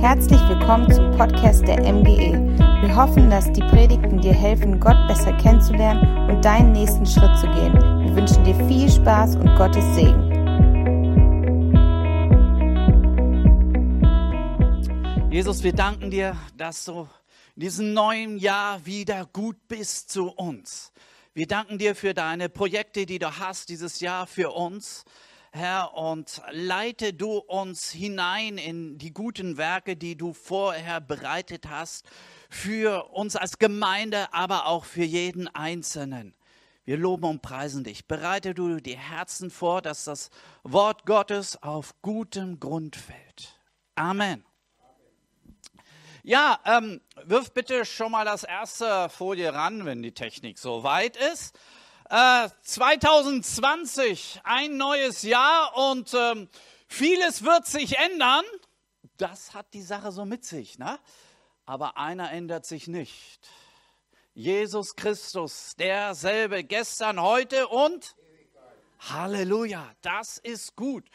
Herzlich willkommen zum Podcast der MGE. Wir hoffen, dass die Predigten dir helfen, Gott besser kennenzulernen und deinen nächsten Schritt zu gehen. Wir wünschen dir viel Spaß und Gottes Segen. Jesus, wir danken dir, dass du in diesem neuen Jahr wieder gut bist zu uns. Wir danken dir für deine Projekte, die du hast dieses Jahr für uns. Herr, und leite du uns hinein in die guten Werke, die du vorher bereitet hast, für uns als Gemeinde, aber auch für jeden Einzelnen. Wir loben und preisen dich. Bereite du die Herzen vor, dass das Wort Gottes auf gutem Grund fällt. Amen. Ja, ähm, wirf bitte schon mal das erste Folie ran, wenn die Technik so weit ist. 2020, äh, ein neues Jahr und ähm, vieles wird sich ändern. Das hat die Sache so mit sich, ne? Aber einer ändert sich nicht. Jesus Christus, derselbe gestern, heute und Halleluja, das ist gut.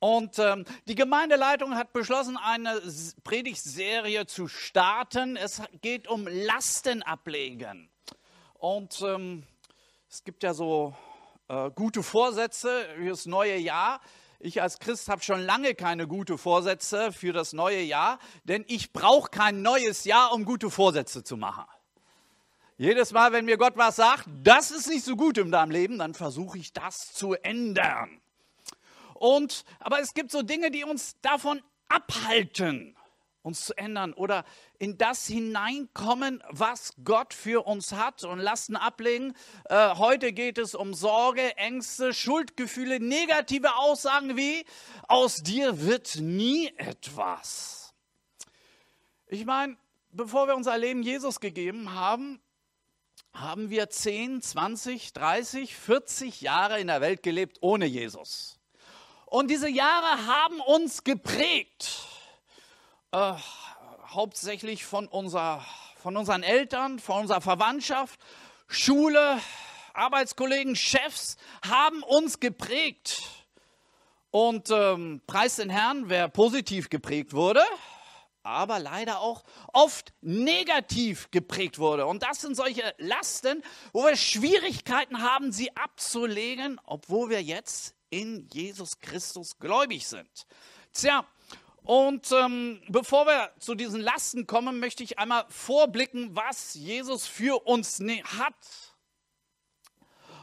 Und ähm, die Gemeindeleitung hat beschlossen, eine Predigtserie zu starten. Es geht um Lastenablegen. Und ähm, es gibt ja so äh, gute Vorsätze für das neue Jahr. Ich als Christ habe schon lange keine guten Vorsätze für das neue Jahr, denn ich brauche kein neues Jahr, um gute Vorsätze zu machen. Jedes Mal, wenn mir Gott was sagt, das ist nicht so gut in deinem Leben, dann versuche ich das zu ändern. Und, aber es gibt so Dinge, die uns davon abhalten uns zu ändern oder in das hineinkommen, was Gott für uns hat und Lasten ablegen. Äh, heute geht es um Sorge, Ängste, Schuldgefühle, negative Aussagen wie, aus dir wird nie etwas. Ich meine, bevor wir unser Leben Jesus gegeben haben, haben wir 10, 20, 30, 40 Jahre in der Welt gelebt ohne Jesus. Und diese Jahre haben uns geprägt äh, hauptsächlich von, unser, von unseren Eltern, von unserer Verwandtschaft, Schule, Arbeitskollegen, Chefs haben uns geprägt. Und ähm, preis den Herrn, wer positiv geprägt wurde, aber leider auch oft negativ geprägt wurde. Und das sind solche Lasten, wo wir Schwierigkeiten haben, sie abzulegen, obwohl wir jetzt in Jesus Christus gläubig sind. Tja, und ähm, bevor wir zu diesen Lasten kommen, möchte ich einmal vorblicken, was Jesus für uns ne-, hat.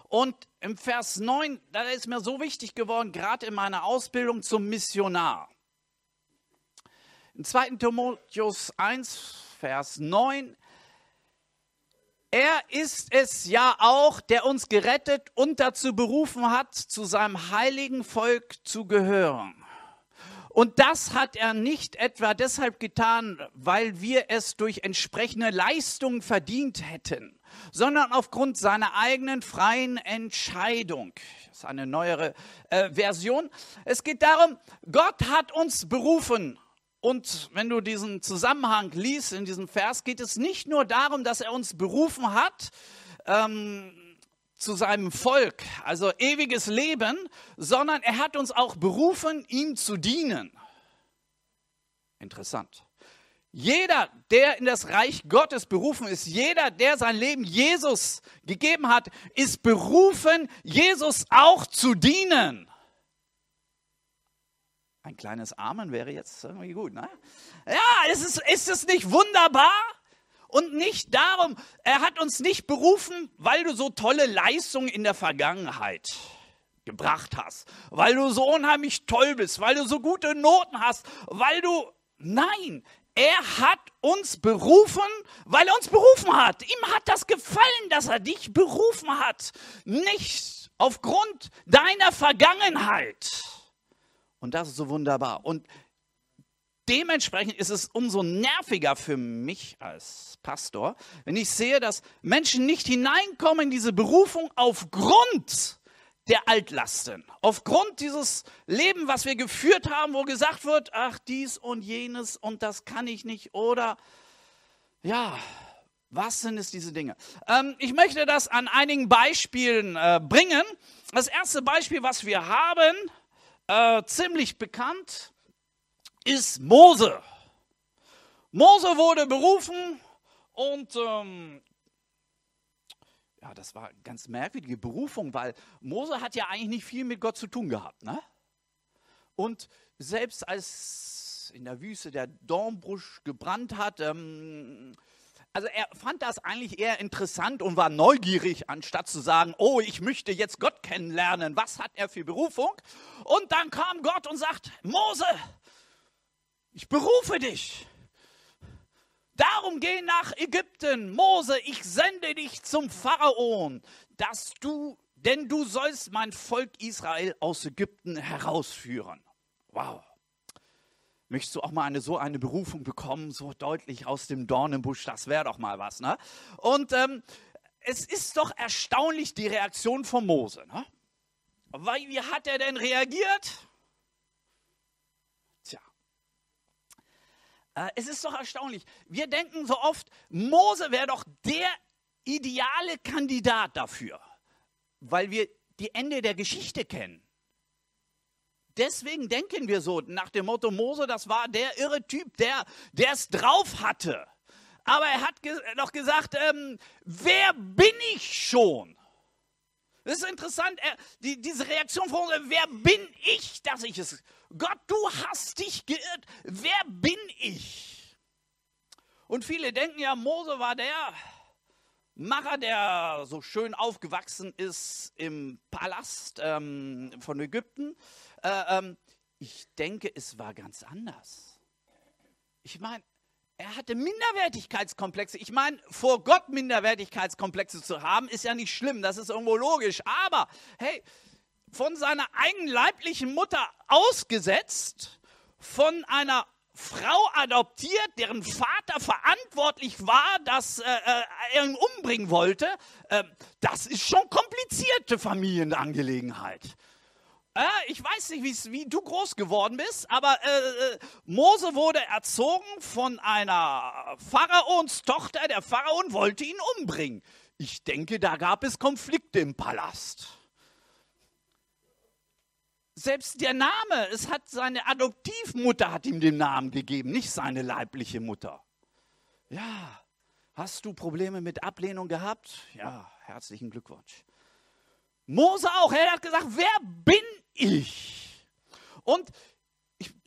Und im Vers 9, da ist mir so wichtig geworden, gerade in meiner Ausbildung zum Missionar. In 2. Timotheus 1, Vers 9, er ist es ja auch, der uns gerettet und dazu berufen hat, zu seinem heiligen Volk zu gehören und das hat er nicht etwa deshalb getan, weil wir es durch entsprechende Leistungen verdient hätten, sondern aufgrund seiner eigenen freien Entscheidung. Das ist eine neuere äh, Version. Es geht darum, Gott hat uns berufen. Und wenn du diesen Zusammenhang liest in diesem Vers, geht es nicht nur darum, dass er uns berufen hat, ähm, zu seinem Volk, also ewiges Leben, sondern er hat uns auch berufen, ihm zu dienen. Interessant. Jeder, der in das Reich Gottes berufen ist, jeder, der sein Leben Jesus gegeben hat, ist berufen, Jesus auch zu dienen. Ein kleines Amen wäre jetzt irgendwie gut, ne? Ja, ist es, ist es nicht wunderbar? Und nicht darum, er hat uns nicht berufen, weil du so tolle Leistungen in der Vergangenheit gebracht hast, weil du so unheimlich toll bist, weil du so gute Noten hast, weil du, nein, er hat uns berufen, weil er uns berufen hat. Ihm hat das gefallen, dass er dich berufen hat, nicht aufgrund deiner Vergangenheit. Und das ist so wunderbar. Und dementsprechend ist es umso nerviger für mich als Pastor, wenn ich sehe, dass Menschen nicht hineinkommen in diese Berufung aufgrund der Altlasten, aufgrund dieses Leben, was wir geführt haben, wo gesagt wird, ach dies und jenes und das kann ich nicht oder ja, was sind es diese Dinge? Ähm, ich möchte das an einigen Beispielen äh, bringen. Das erste Beispiel, was wir haben, äh, ziemlich bekannt, ist Mose. Mose wurde berufen und ähm, ja, das war eine ganz merkwürdige Berufung, weil Mose hat ja eigentlich nicht viel mit Gott zu tun gehabt. Ne? Und selbst als in der Wüste der Dornbusch gebrannt hat, ähm, also er fand das eigentlich eher interessant und war neugierig, anstatt zu sagen, oh, ich möchte jetzt Gott kennenlernen. Was hat er für Berufung? Und dann kam Gott und sagt, Mose, ich berufe dich. Darum geh nach Ägypten, Mose, ich sende dich zum Pharaon, dass du, denn du sollst mein Volk Israel aus Ägypten herausführen. Wow. Möchtest du auch mal eine so eine Berufung bekommen, so deutlich aus dem Dornenbusch? Das wäre doch mal was, ne? Und ähm, es ist doch erstaunlich die Reaktion von Mose, ne? Wie hat er denn reagiert? Tja, äh, es ist doch erstaunlich. Wir denken so oft, Mose wäre doch der ideale Kandidat dafür, weil wir die Ende der Geschichte kennen. Deswegen denken wir so nach dem Motto Mose, das war der irre Typ, der es drauf hatte. Aber er hat ge noch gesagt, ähm, wer bin ich schon? Das ist interessant, er, die, diese Reaktion von Mose, wer bin ich, dass ich es... Gott, du hast dich geirrt. Wer bin ich? Und viele denken ja, Mose war der Macher, der so schön aufgewachsen ist im Palast ähm, von Ägypten. Äh, ähm, ich denke, es war ganz anders. Ich meine, er hatte Minderwertigkeitskomplexe. Ich meine, vor Gott Minderwertigkeitskomplexe zu haben, ist ja nicht schlimm, das ist irgendwo logisch. Aber, hey, von seiner eigenen leiblichen Mutter ausgesetzt, von einer Frau adoptiert, deren Vater verantwortlich war, dass äh, äh er ihn umbringen wollte, äh, das ist schon komplizierte Familienangelegenheit. Äh, ich weiß nicht, wie du groß geworden bist, aber äh, äh, Mose wurde erzogen von einer Pharaonstochter. Der Pharaon wollte ihn umbringen. Ich denke, da gab es Konflikte im Palast. Selbst der Name, es hat seine Adoptivmutter hat ihm den Namen gegeben, nicht seine leibliche Mutter. Ja, hast du Probleme mit Ablehnung gehabt? Ja, herzlichen Glückwunsch. Mose auch, er hat gesagt, wer bin ich? Und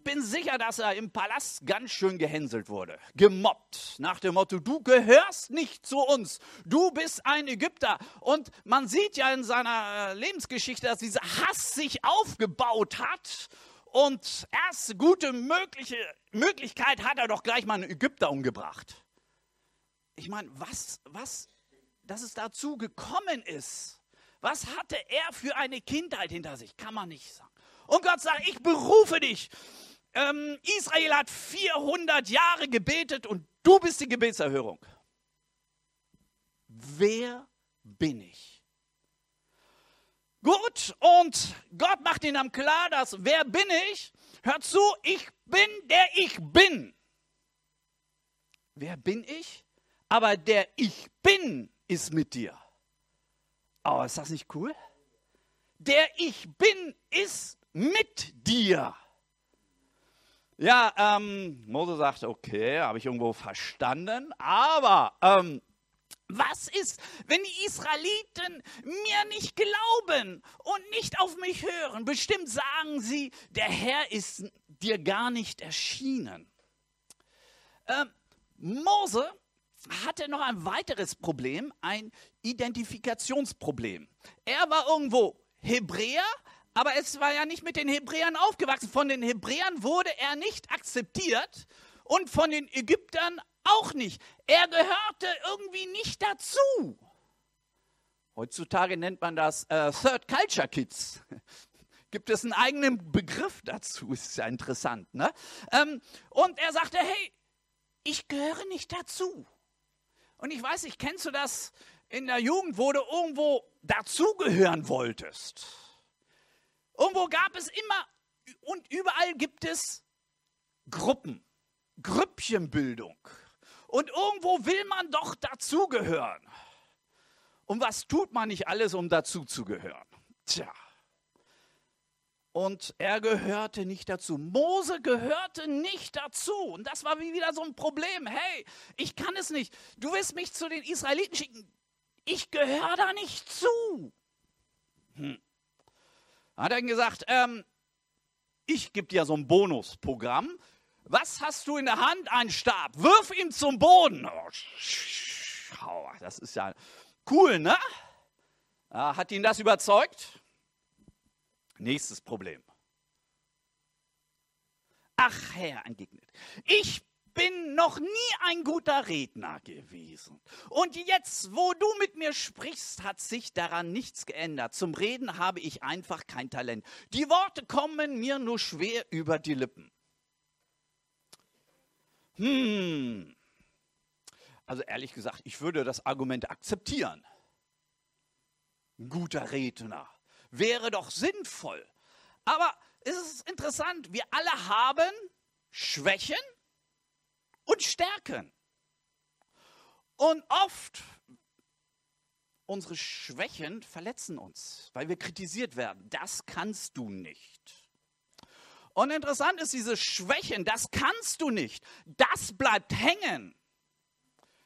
bin sicher, dass er im Palast ganz schön gehänselt wurde, gemobbt, nach dem Motto, du gehörst nicht zu uns, du bist ein Ägypter. Und man sieht ja in seiner äh, Lebensgeschichte, dass dieser Hass sich aufgebaut hat. Und erste gute mögliche Möglichkeit hat er doch gleich mal einen Ägypter umgebracht. Ich meine, was, was, dass es dazu gekommen ist, was hatte er für eine Kindheit hinter sich? Kann man nicht sagen. Und Gott sagt, ich berufe dich. Ähm, Israel hat 400 Jahre gebetet und du bist die Gebetserhörung. Wer bin ich? Gut, und Gott macht ihnen dann klar, dass wer bin ich? Hör zu, ich bin der ich bin. Wer bin ich? Aber der ich bin ist mit dir. Oh, ist das nicht cool? Der ich bin ist mit dir. Ja, ähm, Mose sagt, okay, habe ich irgendwo verstanden, aber ähm, was ist, wenn die Israeliten mir nicht glauben und nicht auf mich hören? Bestimmt sagen sie, der Herr ist dir gar nicht erschienen. Ähm, Mose hatte noch ein weiteres Problem, ein Identifikationsproblem. Er war irgendwo Hebräer, aber es war ja nicht mit den Hebräern aufgewachsen. Von den Hebräern wurde er nicht akzeptiert und von den Ägyptern auch nicht. Er gehörte irgendwie nicht dazu. Heutzutage nennt man das äh, Third Culture Kids. Gibt es einen eigenen Begriff dazu? Ist ja interessant. Ne? Ähm, und er sagte, hey, ich gehöre nicht dazu. Und ich weiß nicht, kennst du das in der Jugend, wo du irgendwo dazugehören wolltest? Irgendwo gab es immer und überall gibt es Gruppen, Grüppchenbildung. Und irgendwo will man doch dazugehören. Und was tut man nicht alles, um dazuzugehören? Tja. Und er gehörte nicht dazu. Mose gehörte nicht dazu. Und das war wie wieder so ein Problem. Hey, ich kann es nicht. Du willst mich zu den Israeliten schicken. Ich gehöre da nicht zu. Hm. Hat er gesagt, ähm, ich gebe dir so ein Bonusprogramm. Was hast du in der Hand? Ein Stab. Wirf ihn zum Boden. Oh, das ist ja cool, ne? Hat ihn das überzeugt? Nächstes Problem. Ach, Herr, entgegnet, ich bin noch nie ein guter Redner gewesen. Und jetzt, wo du mit mir sprichst, hat sich daran nichts geändert. Zum Reden habe ich einfach kein Talent. Die Worte kommen mir nur schwer über die Lippen. Hm. Also ehrlich gesagt, ich würde das Argument akzeptieren. Ein guter Redner wäre doch sinnvoll. Aber es ist interessant, wir alle haben Schwächen und Stärken. Und oft unsere Schwächen verletzen uns, weil wir kritisiert werden. Das kannst du nicht. Und interessant ist, diese Schwächen, das kannst du nicht. Das bleibt hängen.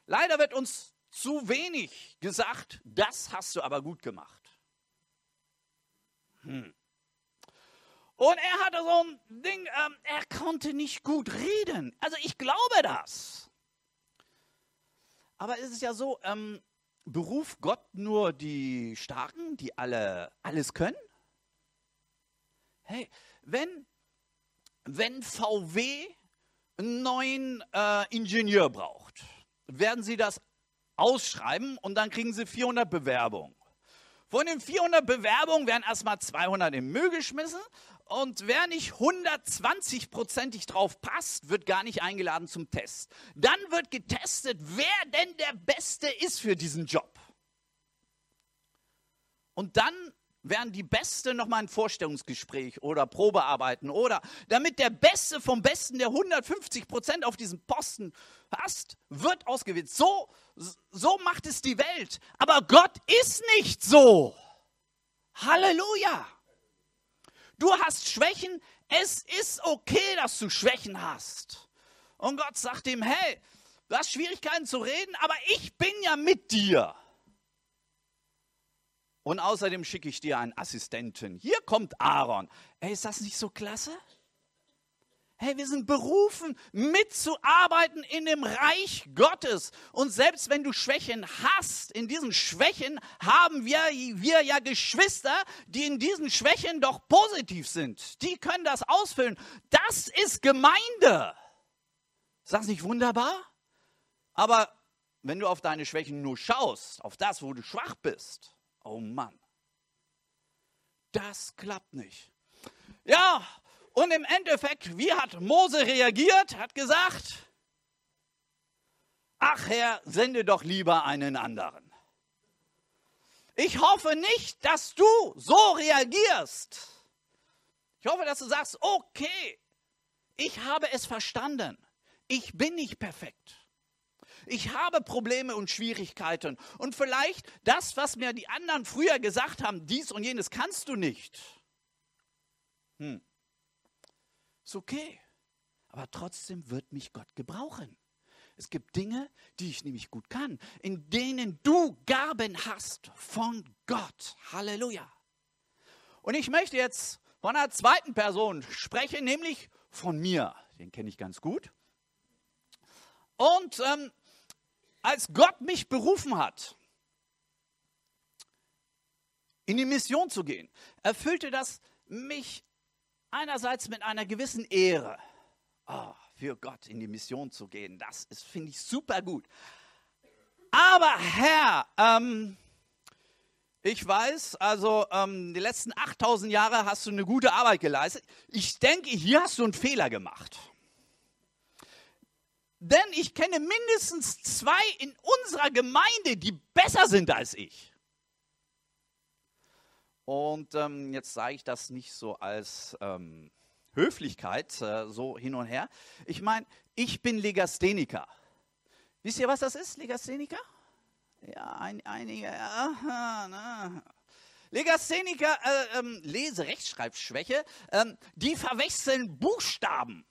Leider wird uns zu wenig gesagt, das hast du aber gut gemacht. Hm. Und er hatte so ein Ding, ähm, er konnte nicht gut reden. Also ich glaube das. Aber es ist ja so, ähm, beruft Gott nur die Starken, die alle alles können? Hey, wenn, wenn VW einen neuen äh, Ingenieur braucht, werden sie das ausschreiben und dann kriegen sie 400 Bewerbungen. Von den 400 Bewerbungen werden erstmal 200 im Müll geschmissen und wer nicht 120-prozentig drauf passt, wird gar nicht eingeladen zum Test. Dann wird getestet, wer denn der Beste ist für diesen Job. Und dann werden die Beste nochmal ein Vorstellungsgespräch oder Probearbeiten oder damit der Beste vom Besten, der 150 Prozent auf diesem Posten hast, wird ausgewählt. So, so macht es die Welt. Aber Gott ist nicht so. Halleluja. Du hast Schwächen. Es ist okay, dass du Schwächen hast. Und Gott sagt ihm, hey, du hast Schwierigkeiten zu reden, aber ich bin ja mit dir. Und außerdem schicke ich dir einen Assistenten. Hier kommt Aaron. Ey, ist das nicht so klasse? Hey, wir sind berufen, mitzuarbeiten in dem Reich Gottes. Und selbst wenn du Schwächen hast, in diesen Schwächen haben wir, wir ja Geschwister, die in diesen Schwächen doch positiv sind. Die können das ausfüllen. Das ist Gemeinde. Ist das nicht wunderbar? Aber wenn du auf deine Schwächen nur schaust, auf das, wo du schwach bist, oh Mann, das klappt nicht. Ja, und im Endeffekt, wie hat Mose reagiert? Hat gesagt, ach Herr, sende doch lieber einen anderen. Ich hoffe nicht, dass du so reagierst. Ich hoffe, dass du sagst, okay, ich habe es verstanden. Ich bin nicht perfekt. Ich habe Probleme und Schwierigkeiten. Und vielleicht das, was mir die anderen früher gesagt haben, dies und jenes kannst du nicht. Hm. Ist okay. Aber trotzdem wird mich Gott gebrauchen. Es gibt Dinge, die ich nämlich gut kann, in denen du Gaben hast von Gott. Halleluja. Und ich möchte jetzt von einer zweiten Person sprechen, nämlich von mir. Den kenne ich ganz gut. Und ähm, als Gott mich berufen hat, in die Mission zu gehen, erfüllte das mich einerseits mit einer gewissen Ehre, oh, für Gott in die Mission zu gehen. Das finde ich, super gut. Aber Herr, ähm, ich weiß, also ähm, die letzten 8000 Jahre hast du eine gute Arbeit geleistet. Ich denke, hier hast du einen Fehler gemacht. Denn ich kenne mindestens zwei in unserer Gemeinde, die besser sind als ich. Und ähm, jetzt sage ich das nicht so als ähm, Höflichkeit, äh, so hin und her. Ich meine, ich bin Legastheniker. Wisst ihr, was das ist, Legastheniker? Ja, ein, einige. Aha, na. Legastheniker, äh, ähm, Lese, Rechtschreibschwäche, ähm, die verwechseln Buchstaben.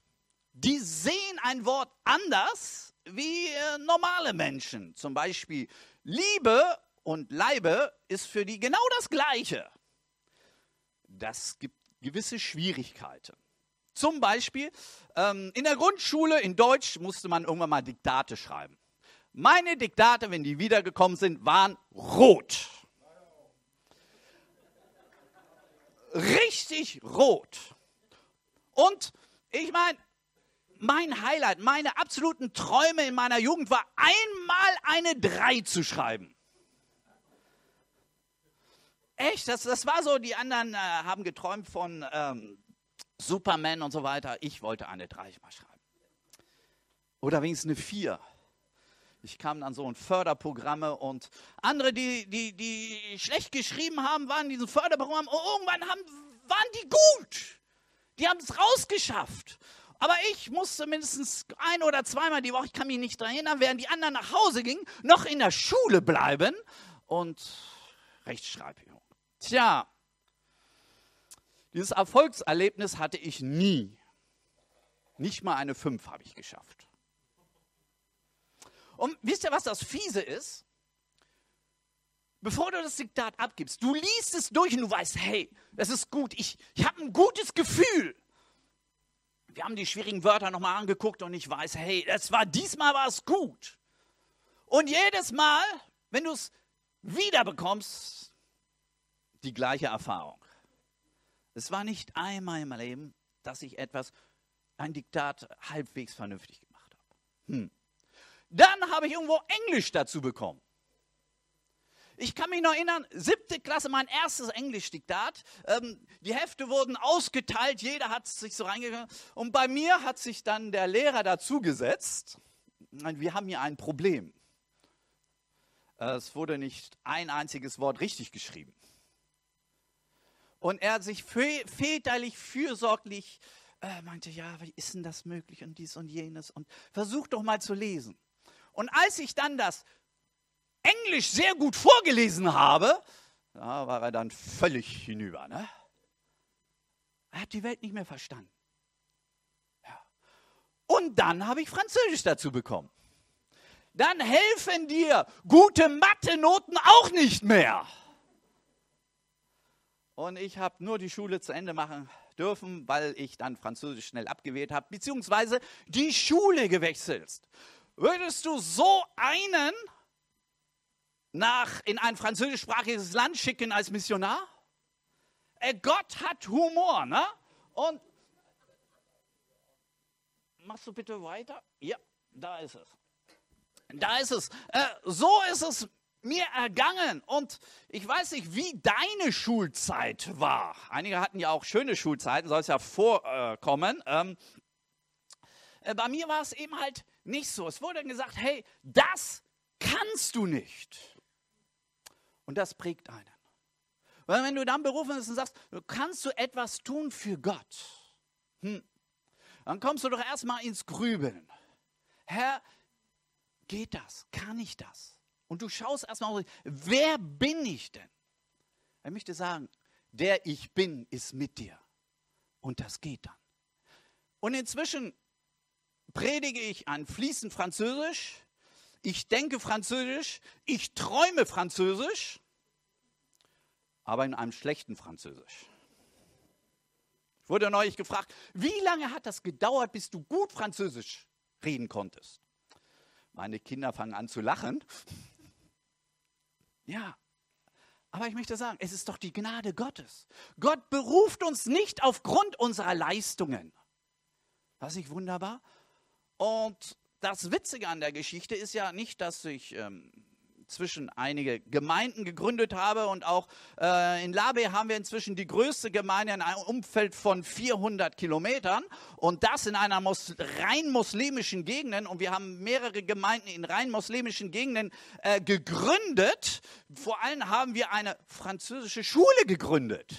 Die sehen ein Wort anders wie äh, normale Menschen. Zum Beispiel Liebe und Leibe ist für die genau das Gleiche. Das gibt gewisse Schwierigkeiten. Zum Beispiel ähm, in der Grundschule in Deutsch musste man irgendwann mal Diktate schreiben. Meine Diktate, wenn die wiedergekommen sind, waren rot. Richtig rot. Und ich meine, mein Highlight, meine absoluten Träume in meiner Jugend war, einmal eine 3 zu schreiben. Echt, das, das war so, die anderen äh, haben geträumt von ähm, Superman und so weiter. Ich wollte eine 3 mal schreiben. Oder wenigstens eine 4. Ich kam dann so in Förderprogramme und andere, die, die, die schlecht geschrieben haben, waren in diesem Förderprogramm. Und irgendwann haben, waren die gut. Die haben es rausgeschafft. Aber ich musste mindestens ein oder zweimal die Woche, ich kann mich nicht daran erinnern, während die anderen nach Hause gingen, noch in der Schule bleiben und Rechtschreibübung. Tja, dieses Erfolgserlebnis hatte ich nie. Nicht mal eine 5 habe ich geschafft. Und wisst ihr, was das Fiese ist? Bevor du das Diktat abgibst, du liest es durch und du weißt, hey, das ist gut, ich, ich habe ein gutes Gefühl wir haben die schwierigen Wörter nochmal angeguckt und ich weiß, hey, das war diesmal war es gut. Und jedes Mal, wenn du es wieder bekommst, die gleiche Erfahrung. Es war nicht einmal im Leben, dass ich etwas, ein Diktat halbwegs vernünftig gemacht habe. Hm. Dann habe ich irgendwo Englisch dazu bekommen. Ich kann mich noch erinnern, siebte Klasse, mein erstes Englischdiktat. Ähm, die Hefte wurden ausgeteilt, jeder hat sich so reingegangen. Und bei mir hat sich dann der Lehrer dazugesetzt. Wir haben hier ein Problem. Es wurde nicht ein einziges Wort richtig geschrieben. Und er hat sich väterlich, fürsorglich äh, meinte, ja, wie ist denn das möglich und dies und jenes und versucht doch mal zu lesen. Und als ich dann das Englisch sehr gut vorgelesen habe, da war er dann völlig hinüber. Ne? Er hat die Welt nicht mehr verstanden. Ja. Und dann habe ich Französisch dazu bekommen. Dann helfen dir gute Mathe-Noten auch nicht mehr. Und ich habe nur die Schule zu Ende machen dürfen, weil ich dann Französisch schnell abgewählt habe, beziehungsweise die Schule gewechselt. Würdest du so einen nach, in ein französischsprachiges Land schicken als Missionar? Äh, Gott hat Humor, ne? Und machst du bitte weiter? Ja, da ist es. Da ist es. Äh, so ist es mir ergangen. Und ich weiß nicht, wie deine Schulzeit war. Einige hatten ja auch schöne Schulzeiten, soll es ja vorkommen. Ähm, äh, bei mir war es eben halt nicht so. Es wurde gesagt, hey, das kannst du nicht. Und das prägt einen. Weil wenn du dann berufen bist und sagst, kannst du etwas tun für Gott, hm, dann kommst du doch erstmal ins Grübeln. Herr, geht das? Kann ich das? Und du schaust erstmal, wer bin ich denn? Er möchte sagen, der ich bin, ist mit dir. Und das geht dann. Und inzwischen predige ich ein fließend Französisch ich denke Französisch, ich träume Französisch, aber in einem schlechten Französisch. Ich wurde neulich gefragt, wie lange hat das gedauert, bis du gut Französisch reden konntest? Meine Kinder fangen an zu lachen. Ja, aber ich möchte sagen, es ist doch die Gnade Gottes. Gott beruft uns nicht aufgrund unserer Leistungen. Was ich wunderbar. Und das Witzige an der Geschichte ist ja nicht, dass ich ähm, zwischen einige Gemeinden gegründet habe und auch äh, in Labe haben wir inzwischen die größte Gemeinde in einem Umfeld von 400 Kilometern und das in einer Mos rein muslimischen Gegend und wir haben mehrere Gemeinden in rein muslimischen Gegenden äh, gegründet. Vor allem haben wir eine französische Schule gegründet.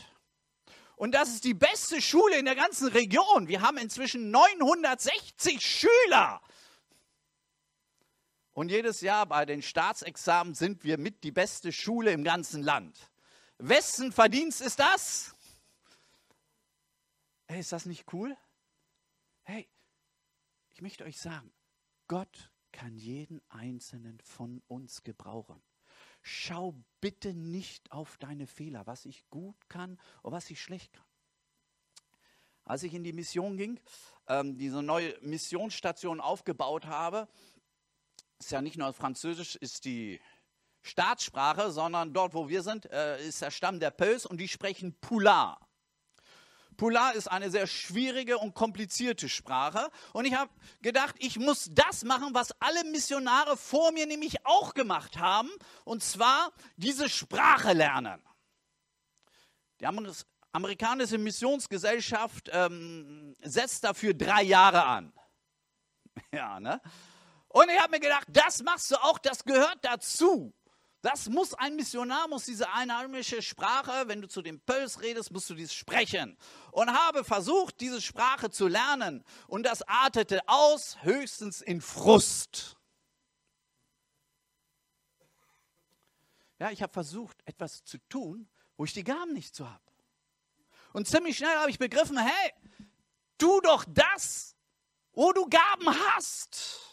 Und das ist die beste Schule in der ganzen Region. Wir haben inzwischen 960 Schüler und jedes Jahr bei den Staatsexamen sind wir mit die beste Schule im ganzen Land. wessen Verdienst ist das? Hey, ist das nicht cool? Hey, ich möchte euch sagen, Gott kann jeden einzelnen von uns gebrauchen. Schau bitte nicht auf deine Fehler, was ich gut kann und was ich schlecht kann. Als ich in die Mission ging, ähm, diese neue Missionsstation aufgebaut habe, ist ja nicht nur Französisch, ist die Staatssprache, sondern dort, wo wir sind, äh, ist der Stamm der Pöls und die sprechen Pular. Pular ist eine sehr schwierige und komplizierte Sprache. Und ich habe gedacht, ich muss das machen, was alle Missionare vor mir nämlich auch gemacht haben. Und zwar diese Sprache lernen. Die amerikanische Missionsgesellschaft ähm, setzt dafür drei Jahre an. Ja, ne? Und ich habe mir gedacht, das machst du auch, das gehört dazu. Das muss ein Missionar, muss diese einheimische Sprache, wenn du zu den Pöls redest, musst du dies sprechen. Und habe versucht, diese Sprache zu lernen. Und das artete aus höchstens in Frust. Ja, ich habe versucht, etwas zu tun, wo ich die Gaben nicht zu habe. Und ziemlich schnell habe ich begriffen, hey, tu doch das, wo du Gaben hast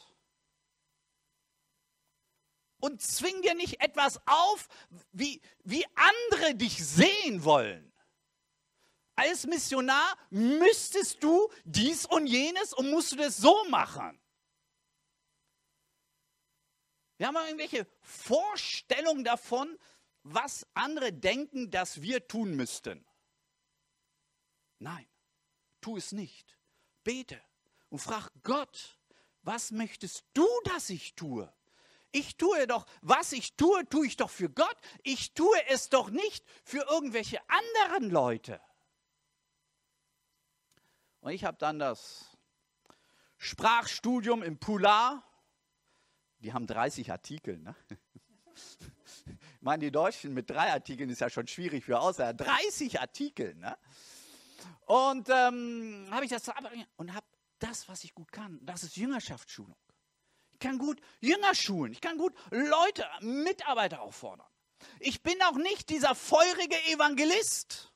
und zwing dir nicht etwas auf, wie, wie andere dich sehen wollen. Als Missionar müsstest du dies und jenes und musst du das so machen. Wir haben irgendwelche Vorstellungen davon, was andere denken, dass wir tun müssten. Nein, tu es nicht. Bete und frag Gott, was möchtest du, dass ich tue? Ich tue doch, was ich tue, tue ich doch für Gott. Ich tue es doch nicht für irgendwelche anderen Leute. Und ich habe dann das Sprachstudium im Pular. Die haben 30 Artikel. Ne? Ich meine, die Deutschen mit drei Artikeln ist ja schon schwierig für außer 30 Artikel. Ne? Und ähm, habe ich das und habe das, was ich gut kann. Das ist Jüngerschaftsschulung. Ich kann gut Jünger schulen. Ich kann gut Leute, Mitarbeiter auffordern. Ich bin auch nicht dieser feurige Evangelist.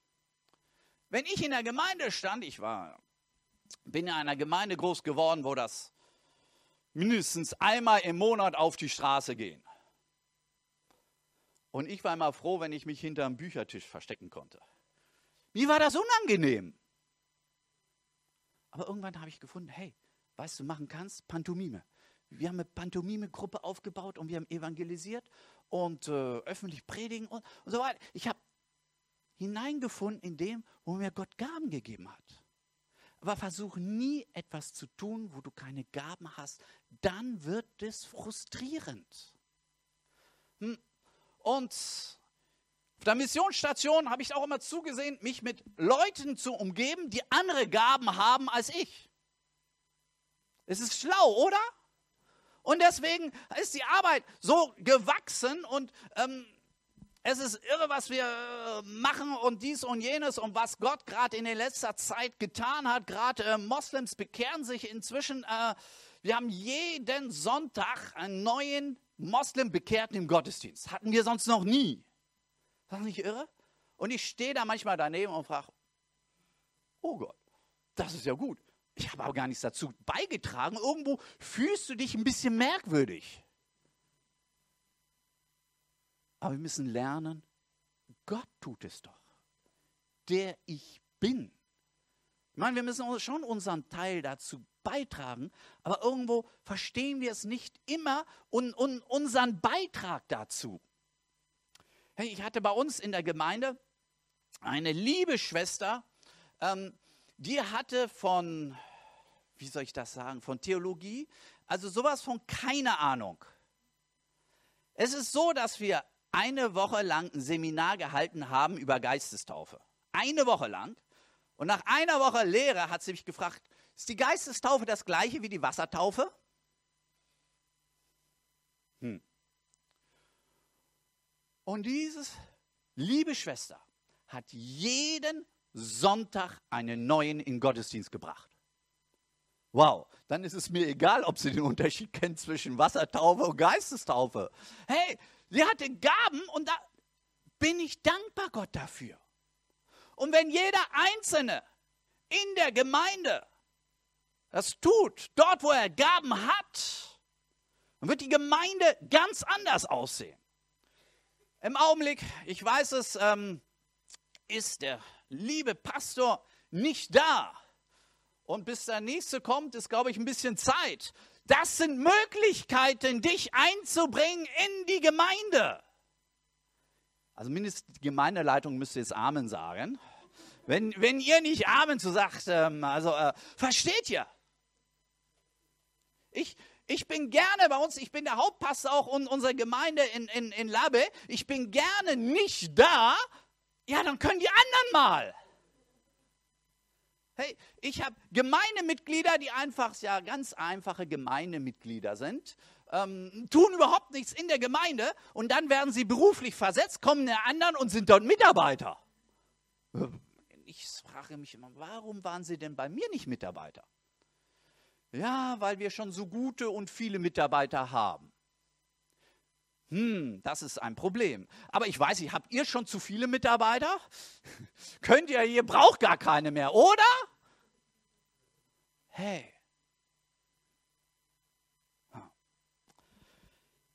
Wenn ich in der Gemeinde stand, ich war, bin in einer Gemeinde groß geworden, wo das mindestens einmal im Monat auf die Straße gehen. Und ich war immer froh, wenn ich mich hinter einem Büchertisch verstecken konnte. Mir war das unangenehm. Aber irgendwann habe ich gefunden, hey, weißt du, machen kannst, Pantomime wir haben eine Pantomime-Gruppe aufgebaut und wir haben evangelisiert und äh, öffentlich predigen und, und so weiter. Ich habe hineingefunden in dem, wo mir Gott Gaben gegeben hat. Aber versuch nie etwas zu tun, wo du keine Gaben hast. Dann wird es frustrierend. Hm. Und auf der Missionsstation habe ich auch immer zugesehen, mich mit Leuten zu umgeben, die andere Gaben haben als ich. Es ist schlau, oder? Und deswegen ist die Arbeit so gewachsen und ähm, es ist irre, was wir äh, machen und dies und jenes und was Gott gerade in der letzter Zeit getan hat. Gerade äh, Moslems bekehren sich inzwischen. Äh, wir haben jeden Sonntag einen neuen Moslem bekehrt im Gottesdienst. Hatten wir sonst noch nie. Ist das nicht irre? Und ich stehe da manchmal daneben und frage, oh Gott, das ist ja gut. Ich habe aber gar nichts dazu beigetragen. Irgendwo fühlst du dich ein bisschen merkwürdig. Aber wir müssen lernen, Gott tut es doch. Der ich bin. Ich meine, wir müssen schon unseren Teil dazu beitragen, aber irgendwo verstehen wir es nicht immer und, und unseren Beitrag dazu. Hey, ich hatte bei uns in der Gemeinde eine liebe Schwester, ähm, die hatte von wie soll ich das sagen, von Theologie. Also sowas von keine Ahnung. Es ist so, dass wir eine Woche lang ein Seminar gehalten haben über Geistestaufe. Eine Woche lang. Und nach einer Woche Lehre hat sie mich gefragt, ist die Geistestaufe das gleiche wie die Wassertaufe? Hm. Und dieses, liebe Schwester, hat jeden Sonntag einen neuen in Gottesdienst gebracht. Wow, dann ist es mir egal, ob sie den Unterschied kennt zwischen Wassertaufe und Geistestaufe. Hey, sie hatte Gaben und da bin ich dankbar Gott dafür. Und wenn jeder Einzelne in der Gemeinde das tut, dort wo er Gaben hat, dann wird die Gemeinde ganz anders aussehen. Im Augenblick, ich weiß es, ähm, ist der liebe Pastor nicht da. Und bis der nächste kommt, ist, glaube ich, ein bisschen Zeit. Das sind Möglichkeiten, dich einzubringen in die Gemeinde. Also mindestens die Gemeindeleitung müsste jetzt Amen sagen. Wenn, wenn ihr nicht Amen zu sagt, ähm, also äh, versteht ihr? Ich, ich bin gerne bei uns, ich bin der Hauptpastor auch in unserer Gemeinde in, in, in Labbe. Ich bin gerne nicht da. Ja, dann können die anderen mal. Hey, ich habe Gemeindemitglieder, die einfach, ja, ganz einfache Gemeindemitglieder sind, ähm, tun überhaupt nichts in der Gemeinde und dann werden sie beruflich versetzt, kommen der anderen und sind dort Mitarbeiter. Ich frage mich immer, warum waren sie denn bei mir nicht Mitarbeiter? Ja, weil wir schon so gute und viele Mitarbeiter haben. Hm, das ist ein Problem. Aber ich weiß nicht, habt ihr schon zu viele Mitarbeiter? Könnt ihr, ihr braucht gar keine mehr, oder? Hey.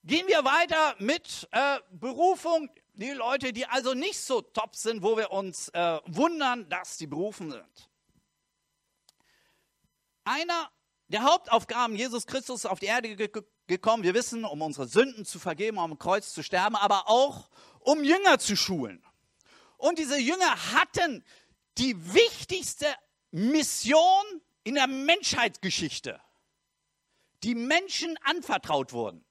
Gehen wir weiter mit äh, Berufung. Die Leute, die also nicht so top sind, wo wir uns äh, wundern, dass sie berufen sind. Einer der Hauptaufgaben Jesus Christus auf die Erde gekommen, wir wissen, um unsere Sünden zu vergeben, um am Kreuz zu sterben, aber auch um Jünger zu schulen. Und diese Jünger hatten die wichtigste Mission in der Menschheitsgeschichte, die Menschen anvertraut wurden.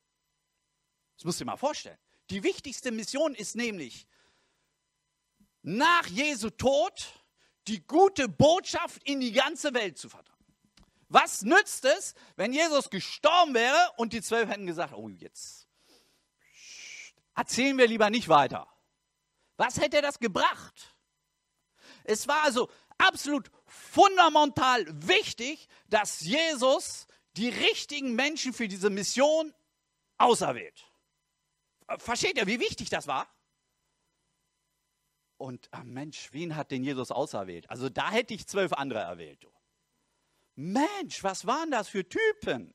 Das musst du dir mal vorstellen. Die wichtigste Mission ist nämlich, nach Jesu Tod die gute Botschaft in die ganze Welt zu vertrauen. Was nützt es, wenn Jesus gestorben wäre und die zwölf hätten gesagt, oh jetzt erzählen wir lieber nicht weiter. Was hätte das gebracht? Es war also absolut fundamental wichtig, dass Jesus die richtigen Menschen für diese Mission auserwählt. Versteht ihr, wie wichtig das war? Und ach Mensch, wen hat denn Jesus auserwählt? Also da hätte ich zwölf andere erwählt. Mensch, was waren das für Typen?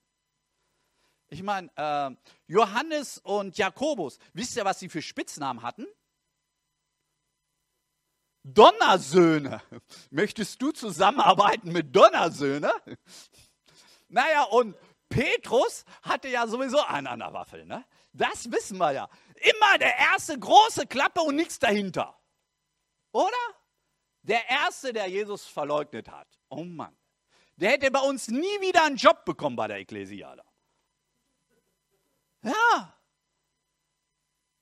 Ich meine, äh, Johannes und Jakobus, wisst ihr, was sie für Spitznamen hatten? Donnersöhne. Möchtest du zusammenarbeiten mit Donnersöhne? Naja, und Petrus hatte ja sowieso einen an der Waffel. Ne? Das wissen wir ja. Immer der erste große Klappe und nichts dahinter. Oder? Der erste, der Jesus verleugnet hat. Oh Mann der hätte bei uns nie wieder einen Job bekommen bei der Ekklesia. Ja.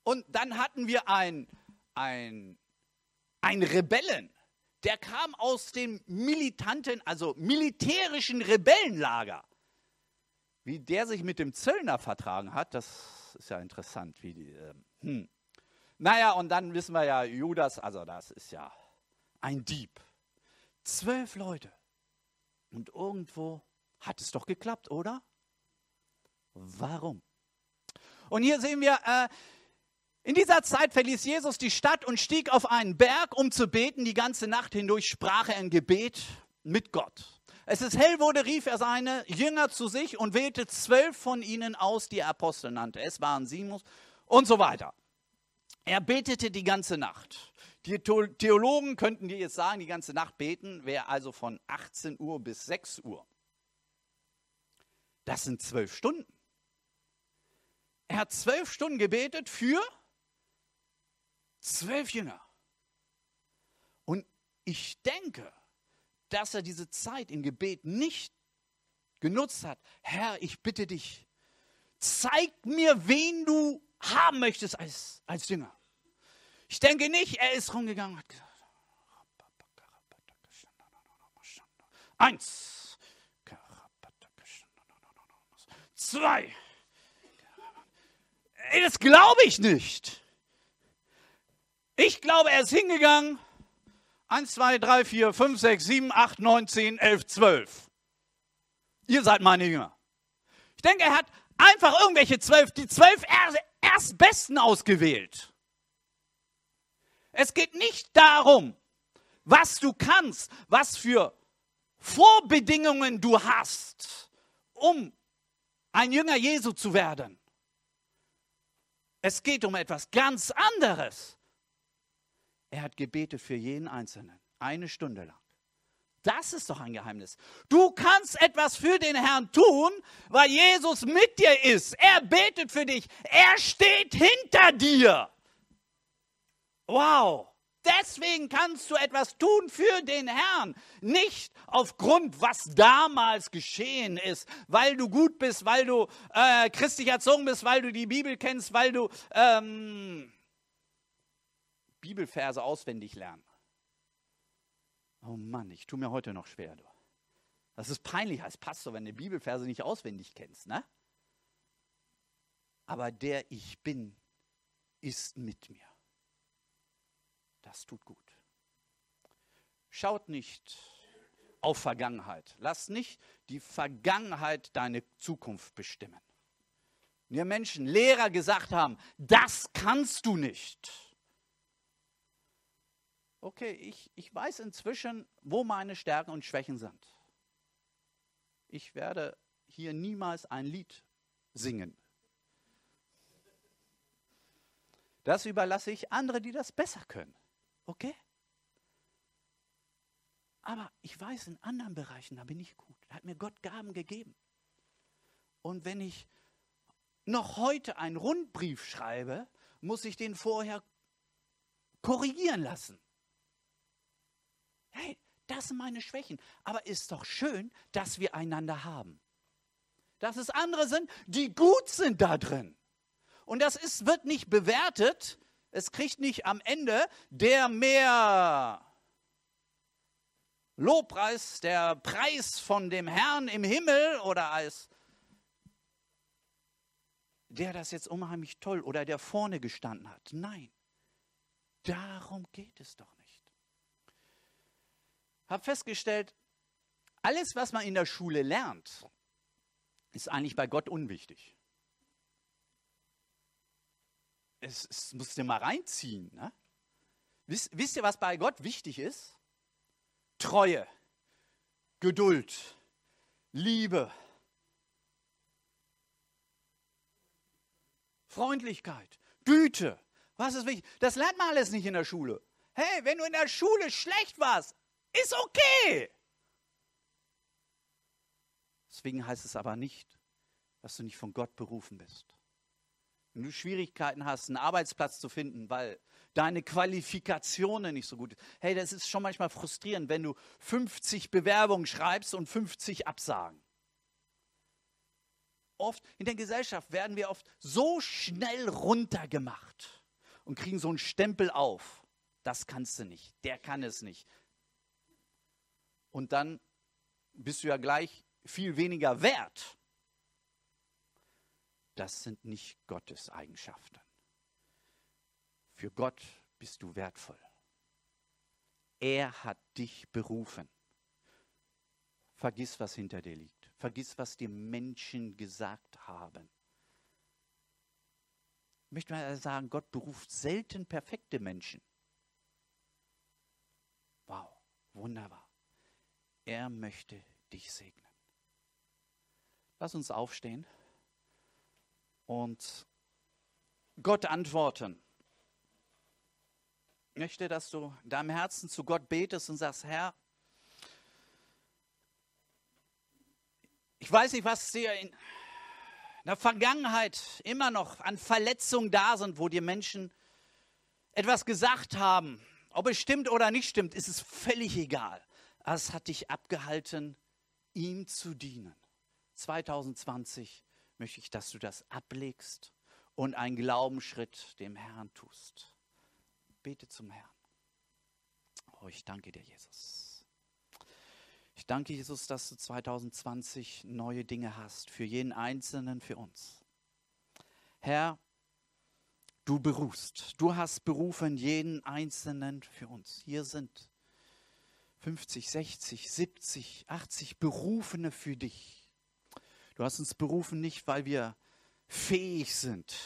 Und dann hatten wir einen ein Rebellen, der kam aus dem militanten, also militärischen Rebellenlager. Wie der sich mit dem Zöllner vertragen hat, das ist ja interessant. Wie die, äh, hm. Naja, und dann wissen wir ja, Judas, also das ist ja ein Dieb. Zwölf Leute. Und irgendwo hat es doch geklappt, oder? Warum? Und hier sehen wir, äh, in dieser Zeit verließ Jesus die Stadt und stieg auf einen Berg, um zu beten. Die ganze Nacht hindurch sprach er ein Gebet mit Gott. Es ist hell wurde, rief er seine Jünger zu sich und wählte zwölf von ihnen aus, die er Apostel nannte. Es waren Simus und so weiter. Er betete die ganze Nacht. Die Theologen könnten dir jetzt sagen, die ganze Nacht beten wäre also von 18 Uhr bis 6 Uhr. Das sind zwölf Stunden. Er hat zwölf Stunden gebetet für zwölf Jünger. Und ich denke, dass er diese Zeit im Gebet nicht genutzt hat. Herr, ich bitte dich, zeig mir, wen du haben möchtest als, als Jünger. Ich denke nicht, er ist rumgegangen und hat gesagt, eins, zwei, Ey, das glaube ich nicht. Ich glaube, er ist hingegangen. Eins, zwei, drei, vier, fünf, sechs, sieben, acht, neun, zehn, elf, zwölf. Ihr seid meine Jünger. Ich denke, er hat einfach irgendwelche zwölf, die zwölf Erstbesten ausgewählt. Es geht nicht darum, was du kannst, was für Vorbedingungen du hast, um ein Jünger Jesu zu werden. Es geht um etwas ganz anderes. Er hat gebetet für jeden Einzelnen, eine Stunde lang. Das ist doch ein Geheimnis. Du kannst etwas für den Herrn tun, weil Jesus mit dir ist. Er betet für dich. Er steht hinter dir. Wow. Deswegen kannst du etwas tun für den Herrn. Nicht aufgrund, was damals geschehen ist, weil du gut bist, weil du äh, christlich erzogen bist, weil du die Bibel kennst, weil du ähm, Bibelverse auswendig lernst. Oh Mann, ich tue mir heute noch schwer. Du. Das ist peinlich als Pastor, wenn du Bibelverse nicht auswendig kennst. Ne? Aber der ich bin, ist mit mir. Das tut gut. Schaut nicht auf Vergangenheit. Lass nicht die Vergangenheit deine Zukunft bestimmen. Mir Menschen, Lehrer gesagt haben, das kannst du nicht. Okay, ich, ich weiß inzwischen, wo meine Stärken und Schwächen sind. Ich werde hier niemals ein Lied singen. Das überlasse ich andere, die das besser können. Okay? Aber ich weiß, in anderen Bereichen, da bin ich gut. Da hat mir Gott Gaben gegeben. Und wenn ich noch heute einen Rundbrief schreibe, muss ich den vorher korrigieren lassen. Hey, das sind meine Schwächen. Aber ist doch schön, dass wir einander haben. Dass es andere sind, die gut sind da drin. Und das ist, wird nicht bewertet, es kriegt nicht am Ende der mehr Lobpreis, der Preis von dem Herrn im Himmel oder als der das jetzt unheimlich toll oder der vorne gestanden hat. Nein, darum geht es doch nicht. Hab festgestellt, alles, was man in der Schule lernt, ist eigentlich bei Gott unwichtig es, es musst du mal reinziehen. Ne? Wisst, wisst ihr, was bei Gott wichtig ist? Treue, Geduld, Liebe, Freundlichkeit, Güte. Was ist wichtig? Das lernt man alles nicht in der Schule. Hey, wenn du in der Schule schlecht warst, ist okay. Deswegen heißt es aber nicht, dass du nicht von Gott berufen bist wenn du Schwierigkeiten hast, einen Arbeitsplatz zu finden, weil deine Qualifikationen nicht so gut sind. Hey, das ist schon manchmal frustrierend, wenn du 50 Bewerbungen schreibst und 50 Absagen. Oft in der Gesellschaft werden wir oft so schnell runtergemacht und kriegen so einen Stempel auf. Das kannst du nicht, der kann es nicht. Und dann bist du ja gleich viel weniger wert. Das sind nicht Gottes Eigenschaften. Für Gott bist du wertvoll. Er hat dich berufen. Vergiss, was hinter dir liegt. Vergiss, was dir Menschen gesagt haben. Ich möchte mal sagen, Gott beruft selten perfekte Menschen. Wow, wunderbar. Er möchte dich segnen. Lass uns aufstehen und Gott antworten. Ich möchte, dass du in deinem Herzen zu Gott betest und sagst, Herr, ich weiß nicht, was dir in der Vergangenheit immer noch an Verletzungen da sind, wo dir Menschen etwas gesagt haben. Ob es stimmt oder nicht stimmt, ist es völlig egal. Es hat dich abgehalten, ihm zu dienen. 2020 möchte ich, dass du das ablegst und einen Glaubensschritt dem Herrn tust. Bete zum Herrn. Oh, ich danke dir, Jesus. Ich danke, Jesus, dass du 2020 neue Dinge hast, für jeden Einzelnen, für uns. Herr, du berufst, du hast berufen jeden Einzelnen für uns. Hier sind 50, 60, 70, 80 Berufene für dich. Du hast uns berufen nicht, weil wir fähig sind,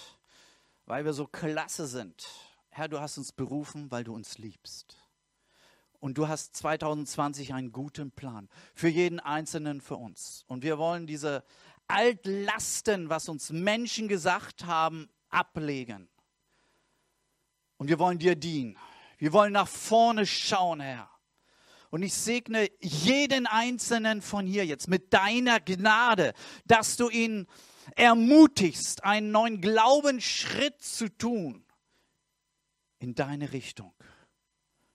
weil wir so klasse sind, Herr, du hast uns berufen, weil du uns liebst. Und du hast 2020 einen guten Plan für jeden Einzelnen für uns. Und wir wollen diese Altlasten, was uns Menschen gesagt haben, ablegen. Und wir wollen dir dienen. Wir wollen nach vorne schauen, Herr. Und ich segne jeden Einzelnen von hier jetzt mit deiner Gnade, dass du ihn ermutigst, einen neuen Glaubensschritt zu tun in deine Richtung,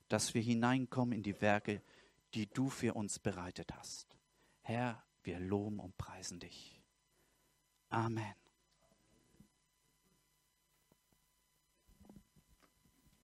dass wir hineinkommen in die Werke, die du für uns bereitet hast. Herr, wir loben und preisen dich. Amen.